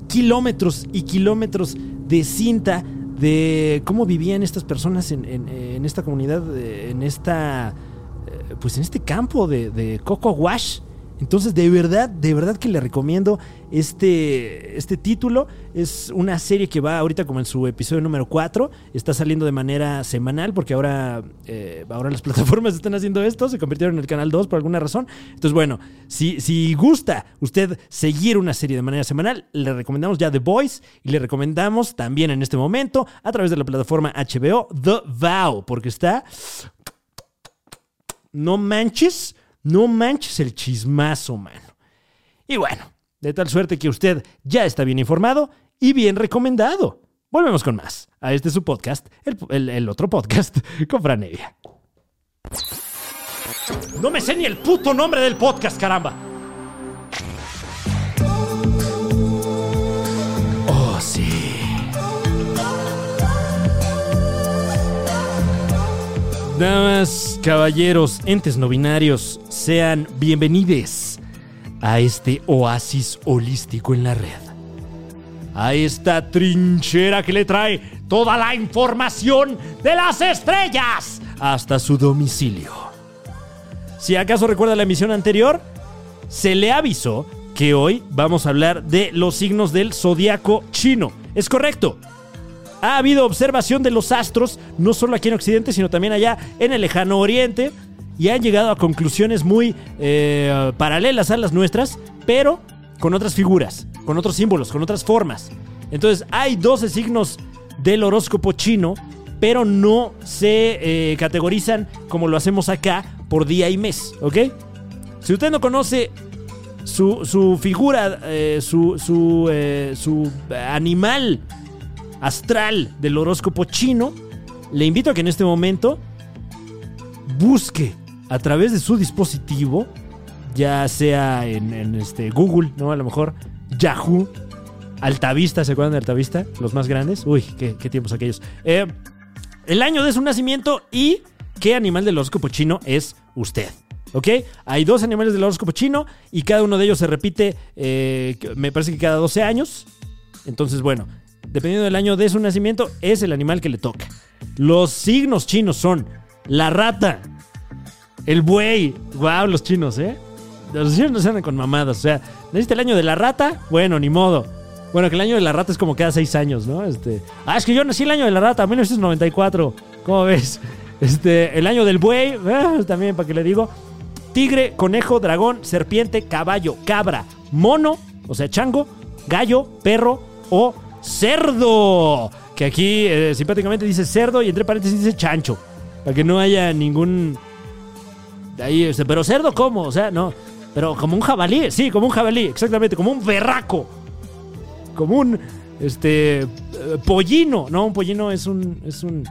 kilómetros y kilómetros de cinta de cómo vivían estas personas en, en- en esta comunidad, eh, en esta. eh, Pues en este campo de, de Coco Wash. Entonces, de verdad, de verdad que le recomiendo este, este título. Es una serie que va ahorita como en su episodio número 4. Está saliendo de manera semanal porque ahora, eh, ahora las [LAUGHS] plataformas están haciendo esto. Se convirtieron en el canal 2 por alguna razón. Entonces, bueno, si, si gusta usted seguir una serie de manera semanal, le recomendamos ya The Voice y le recomendamos también en este momento a través de la plataforma HBO The Vow porque está no manches, no manches el chismazo, mano. Y bueno, de tal suerte que usted ya está bien informado y bien recomendado. Volvemos con más a este su podcast, el, otro podcast [LAUGHS] con Fran Evia. No me sé ni el puto nombre del podcast, caramba. Oh, sí. Damas, caballeros, entes no binarios, sean bienvenidos a este oasis holístico en la red. A esta trinchera que le trae toda la información de las estrellas hasta su domicilio. Si acaso recuerda la emisión anterior, se le avisó que hoy vamos a hablar de los signos del zodiaco chino. Es correcto. Ha habido observación de los astros, no solo aquí en Occidente, sino también allá en el lejano Oriente, y han llegado a conclusiones muy eh, paralelas a las nuestras, pero con otras figuras, con otros símbolos, con otras formas. Entonces, hay 12 signos del horóscopo chino, pero no se eh, categorizan como lo hacemos acá por día y mes, ¿ok? Si usted no conoce su, su figura, eh, su, su, su animal astral del horóscopo chino, le invito a que en este momento busque a través de su dispositivo, ya sea en, este Google, ¿no? A lo mejor Yahoo, Altavista, ¿se acuerdan de Altavista? Los más grandes. Uy, qué, qué tiempos aquellos. Eh, el año de su nacimiento y qué animal del horóscopo chino es usted. ¿Ok? Hay dos animales del horóscopo chino y cada uno de ellos se repite, eh, me parece que cada 12 años. Entonces, bueno, dependiendo del año de su nacimiento, es el animal que le toca. Los signos chinos son la rata, el buey. Wow, los chinos, ¿eh? los chinos no se andan con mamadas. O sea, ¿necesita el año de la rata? Bueno, ni modo. Bueno, que el año de la rata es como cada seis años, ¿no? Este, ah, es que yo nací el año de la rata, 1994. ¿Cómo ves? Este, el año del buey, ah, también, para que le digo. Tigre, conejo, dragón, serpiente, caballo, cabra, mono, o sea, chango, gallo, perro o cerdo. Que aquí eh, simpáticamente dice cerdo y entre paréntesis dice chancho. Para que no haya ningún. Ahí, pero cerdo, ¿cómo? O sea, no. Pero como un jabalí, sí, como un jabalí, exactamente, como un berraco. Como un. Este. eh, pollino. No, un pollino es un. Es un.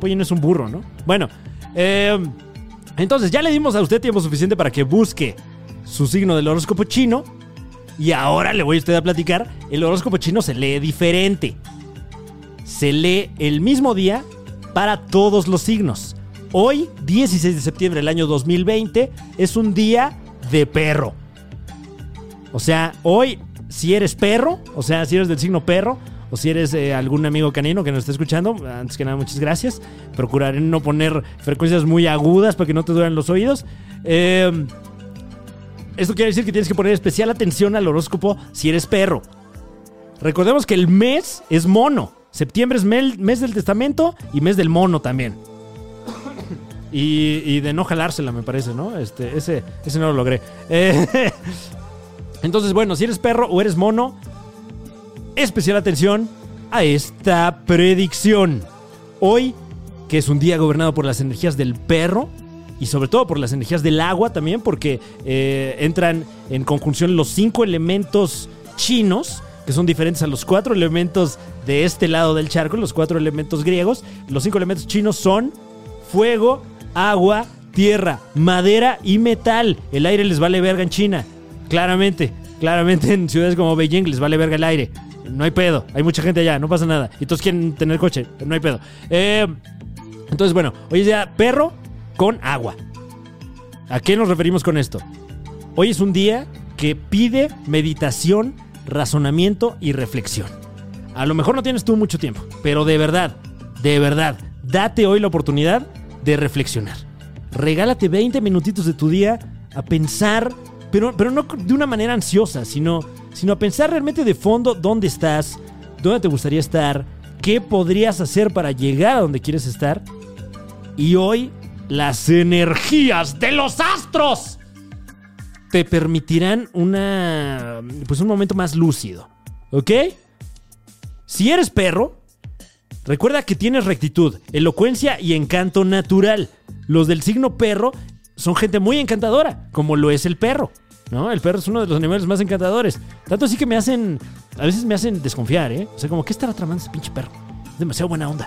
Pollino es un burro, ¿no? Bueno. Eh, entonces, ya le dimos a usted tiempo suficiente para que busque su signo del horóscopo chino. Y ahora le voy a usted a platicar. El horóscopo chino se lee diferente. Se lee el mismo día para todos los signos. Hoy, 16 de septiembre del año 2020, es un día de perro. O sea, hoy, si eres perro, o sea, si eres del signo perro, o si eres eh, algún amigo canino que nos esté escuchando, antes que nada, muchas gracias. Procuraré no poner frecuencias muy agudas para que no te duelen los oídos. Eh, esto quiere decir que tienes que poner especial atención al horóscopo si eres perro. Recordemos que el mes es mono. Septiembre es mes del testamento y mes del mono también. Y, y de no jalársela, me parece, ¿no? Este, ese, ese no lo logré. Eh, [LAUGHS] entonces, bueno, si eres perro o eres mono, especial atención a esta predicción. Hoy, que es un día gobernado por las energías del perro y sobre todo por las energías del agua también, porque eh, entran en conjunción los cinco elementos chinos, que son diferentes a los cuatro elementos de este lado del charco, los cuatro elementos griegos. Los cinco elementos chinos son fuego, agua, tierra, madera y metal. El aire les vale verga en China. Claramente, claramente en ciudades como Beijing les vale verga el aire. No hay pedo. Hay mucha gente allá, no pasa nada. Y todos quieren tener coche, no hay pedo. Eh, entonces, bueno, hoy es día perro con agua. ¿A qué nos referimos con esto? Hoy es un día que pide meditación, razonamiento y reflexión. A lo mejor no tienes tú mucho tiempo, pero de verdad, de verdad, date hoy la oportunidad de reflexionar. Regálate 20 minutitos de tu día a pensar, pero, pero no de una manera ansiosa, sino, sino a pensar realmente de fondo dónde estás, dónde te gustaría estar, qué podrías hacer para llegar a donde quieres estar. Y hoy las energías de los astros te permitirán una pues un momento más lúcido, ¿ok? Si eres perro, recuerda que tienes rectitud, elocuencia y encanto natural. Los del signo perro son gente muy encantadora, como lo es el perro. ¿No? El perro es uno de los animales más encantadores. Tanto así que me hacen. A veces me hacen desconfiar, ¿eh? O sea, como, ¿qué estará tramando ese pinche perro? Es demasiado buena onda.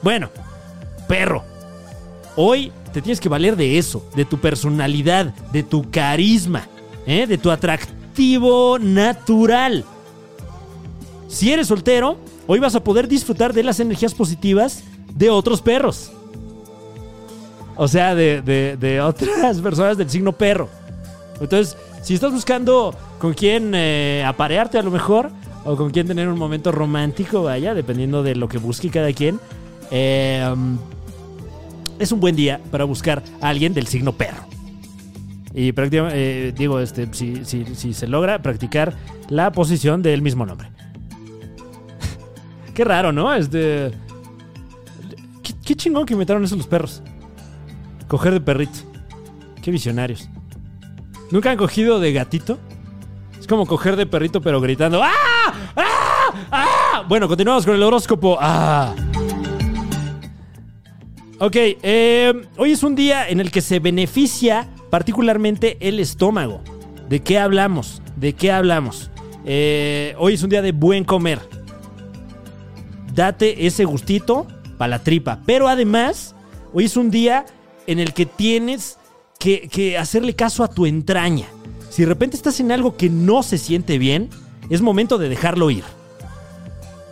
Bueno, perro. Hoy te tienes que valer de eso, de tu personalidad, de tu carisma, ¿eh? de tu atractivo natural. Si eres soltero, hoy vas a poder disfrutar de las energías positivas de otros perros. O sea, de, de- otras [LAUGHS] personas del signo perro. Entonces, si estás buscando con quién eh, aparearte a lo mejor, o con quién tener un momento romántico, vaya, dependiendo de lo que busque cada quien, eh, es un buen día para buscar a alguien del signo perro. Y eh, digo, este, si, si- si se logra practicar la posición del mismo nombre. [LAUGHS] Qué raro, ¿no? Este. Qué, qué chingón que inventaron eso los perros. Coger de perrito. Qué visionarios. ¿Nunca han cogido de gatito? Es como coger de perrito, pero gritando. ¡Ah! ¡Ah! ¡Ah! Bueno, continuamos con el horóscopo. ¡Ah! Ok, eh, hoy es un día en el que se beneficia particularmente el estómago. ¿De qué hablamos? ¿De qué hablamos? Eh, hoy es un día de buen comer. Date ese gustito para la tripa. Pero además, hoy es un día en el que tienes que, que hacerle caso a tu entraña. Si de repente estás en algo que no se siente bien, es momento de dejarlo ir.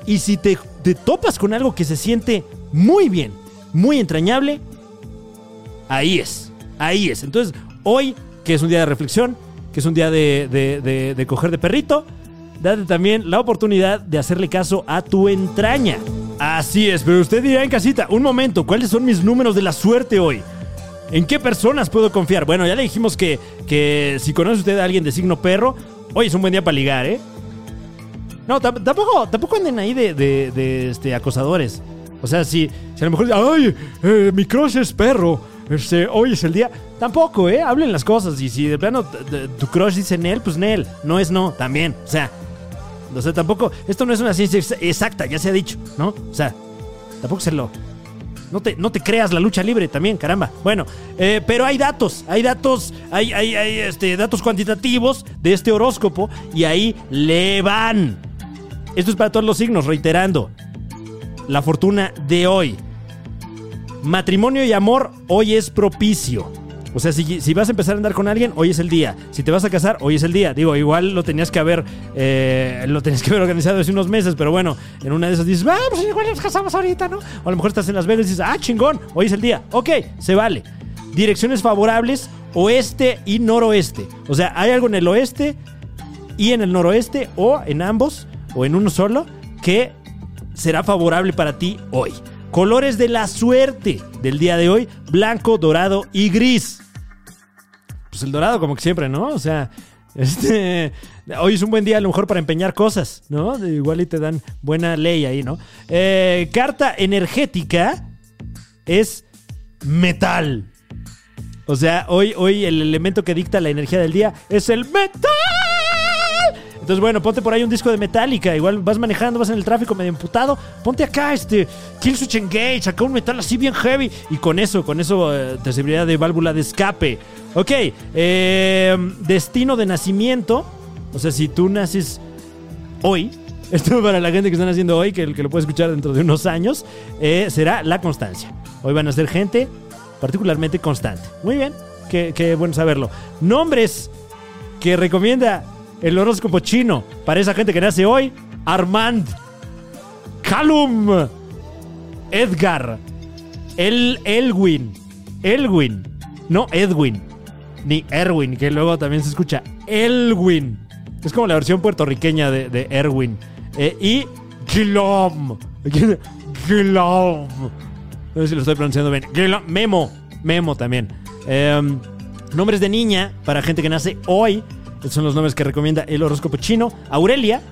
Y si te, te topas con algo que se siente muy bien, muy entrañable, ahí es, ahí es. Entonces, hoy, que es un día de reflexión, que es un día de, de- de- coger de perrito, date también la oportunidad de hacerle caso a tu entraña. Así es, pero usted dirá en casita, un momento, ¿cuáles son mis números de la suerte hoy? ¿En qué personas puedo confiar? Bueno, ya le dijimos que, que si conoce usted a alguien de signo perro, hoy es un buen día para ligar, ¿eh? No, tam- tampoco, tampoco anden ahí de, de- de, este, acosadores. O sea, si, si a lo mejor, ay, eh, mi crush es perro, este, hoy es el día. Tampoco, ¿eh? Hablen las cosas. Y si de plano tu crush dice Nel, pues Nel. No es no, también. O sea, o sea, tampoco, esto no es una ciencia ex- exacta, ya se ha dicho, ¿no? O sea, tampoco se lo... No te, no te creas la lucha libre también, caramba. Bueno, eh, pero hay datos, hay datos, hay, hay, hay, este, datos cuantitativos de este horóscopo y ahí le van. Esto es para todos los signos, reiterando. La fortuna de hoy. Matrimonio y amor hoy es propicio. O sea, si, si vas a empezar a andar con alguien, hoy es el día. Si te vas a casar, hoy es el día. Digo, igual lo tenías que haber, eh, lo tenías que haber organizado hace unos meses, pero bueno, en una de esas dices, ah, pues igual nos casamos ahorita, ¿no? O a lo mejor estás en Las Vegas y dices, ah, chingón, hoy es el día. Ok, se vale. Direcciones favorables, oeste y noroeste. O sea, hay algo en el oeste y en el noroeste, o en ambos, o en uno solo, que será favorable para ti hoy. Colores de la suerte del día de hoy, blanco, dorado y gris. Pues el dorado como que siempre, ¿no? O sea, [LAUGHS] este, hoy es un buen día a lo mejor para empeñar cosas, ¿no? Igual y te dan buena ley ahí, ¿no? Eh, carta energética es metal. O sea, hoy, hoy el elemento que dicta la energía del día es el metal. Entonces, bueno, ponte por ahí un disco de Metallica. Igual vas manejando, vas en el tráfico medio emputado. Ponte acá, este, Killswitch Engage, acá un metal así bien heavy. Y con eso, con eso eh, te serviría de válvula de escape. Ok, eh, destino de nacimiento. O sea, si tú naces hoy, [LAUGHS] esto para la gente que están haciendo hoy, que, que lo puede escuchar dentro de unos años, eh, será la constancia. Hoy van a ser gente particularmente constante. Muy bien, qué bueno saberlo. Nombres que recomienda el horóscopo chino para esa gente que nace hoy: Armand, Callum, Edgar, El Elwin, Elwin, no Edwin, ni Erwin, que luego también se escucha Elwin. Es como la versión puertorriqueña de, Erwin. Eh, y Gilom. Gilom. No sé si lo estoy pronunciando bien. Memo. Memo también. Em, nombres de niña para gente que nace hoy. Estos son los nombres que recomienda el horóscopo chino. Aurelia.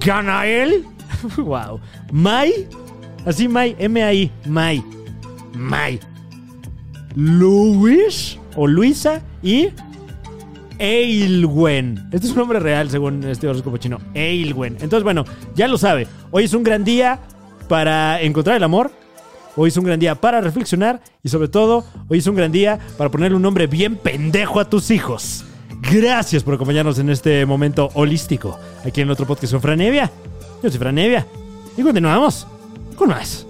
Ganael. [LAUGHS] wow. Mai. Así Mai. M-A-I. Mai. Mai. Luis. O Luisa. Y. Eilwen. Este es un nombre real según este horóscopo chino. Eilwen. Entonces, bueno, ya lo sabe. Hoy es un gran día para encontrar el amor. Hoy es un gran día para reflexionar. Y sobre todo, hoy es un gran día para ponerle un nombre bien pendejo a tus hijos. Gracias por acompañarnos en este momento holístico. Aquí en otro podcast con Franevia. Yo soy Franevia. Y continuamos con más.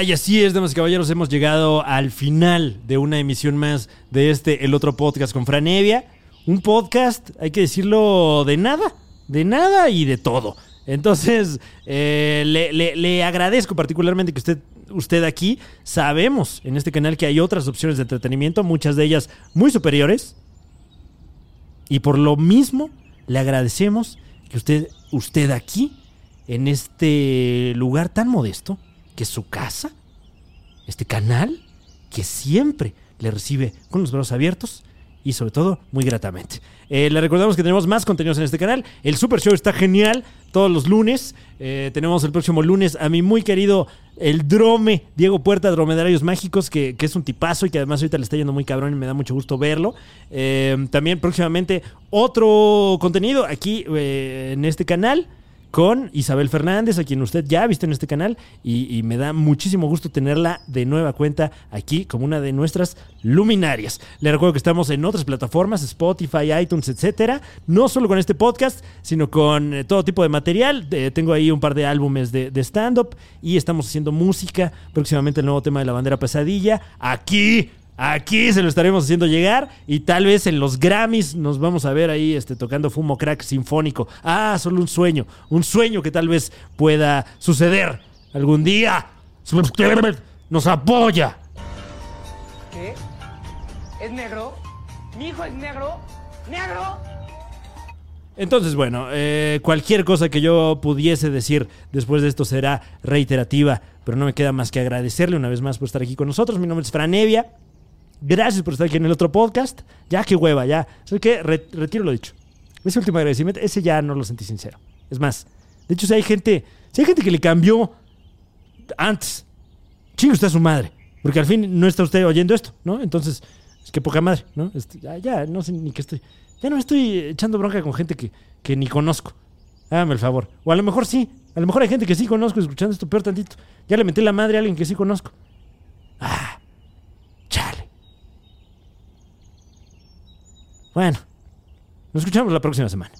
Ah, y así es, damas y caballeros, hemos llegado al final de una emisión más de este, el otro podcast con Franevia. Un podcast, hay que decirlo, de nada, de nada y de todo. Entonces, eh, le, le- le agradezco particularmente que usted, usted aquí. Sabemos en este canal que hay otras opciones de entretenimiento, muchas de ellas muy superiores. Y por lo mismo, le agradecemos que usted, usted aquí, en este lugar tan modesto, que su casa, este canal, que siempre le recibe con los brazos abiertos y sobre todo muy gratamente. Eh, le recordamos que tenemos más contenidos en este canal. El Super Show está genial todos los lunes. Eh, tenemos el próximo lunes a mi muy querido el Drome, Diego Puerta, Dromedarios Mágicos, que, que es un tipazo y que además ahorita le está yendo muy cabrón y me da mucho gusto verlo. Eh, también próximamente otro contenido aquí eh, en este canal con Isabel Fernández, a quien usted ya ha visto en este canal, y, me da muchísimo gusto tenerla de nueva cuenta aquí como una de nuestras luminarias. Le recuerdo que estamos en otras plataformas, Spotify, iTunes, etcétera, no solo con este podcast, sino con eh, todo tipo de material. Tengo ahí un par de álbumes de, de stand-up y estamos haciendo música, próximamente el nuevo tema de la bandera pesadilla, aquí Aquí se lo estaremos haciendo llegar y tal vez en los Grammys nos vamos a ver ahí este, tocando Fumo Crack Sinfónico. Ah, solo un sueño, un sueño que tal vez pueda suceder algún día. Nos apoya ¿Qué? ¿Es negro? ¿Mi hijo es negro? ¿Negro? Entonces, bueno, eh, cualquier cosa que yo pudiese decir después de esto será reiterativa, pero no me queda más que agradecerle una vez más por estar aquí con nosotros. Mi nombre es Franevia. Gracias por estar aquí en el otro podcast. Ya, qué hueva, ya. ¿Sabes qué? Re- retiro lo dicho. Ese último agradecimiento, ese ya no lo sentí sincero. Es más, de hecho, si hay gente, si hay gente que le cambió antes, chingue usted a su madre. Porque al fin no está usted oyendo esto, ¿no? Entonces, es que poca madre, ¿no? Este, ya, ya, no sé ni qué estoy. Ya no estoy echando bronca con gente que, que ni conozco. Hágame el favor. O a lo mejor sí. A lo mejor hay gente que sí conozco escuchando esto peor tantito. Ya le metí la madre a alguien que sí conozco. Ah, Bueno, nos escuchamos la próxima semana.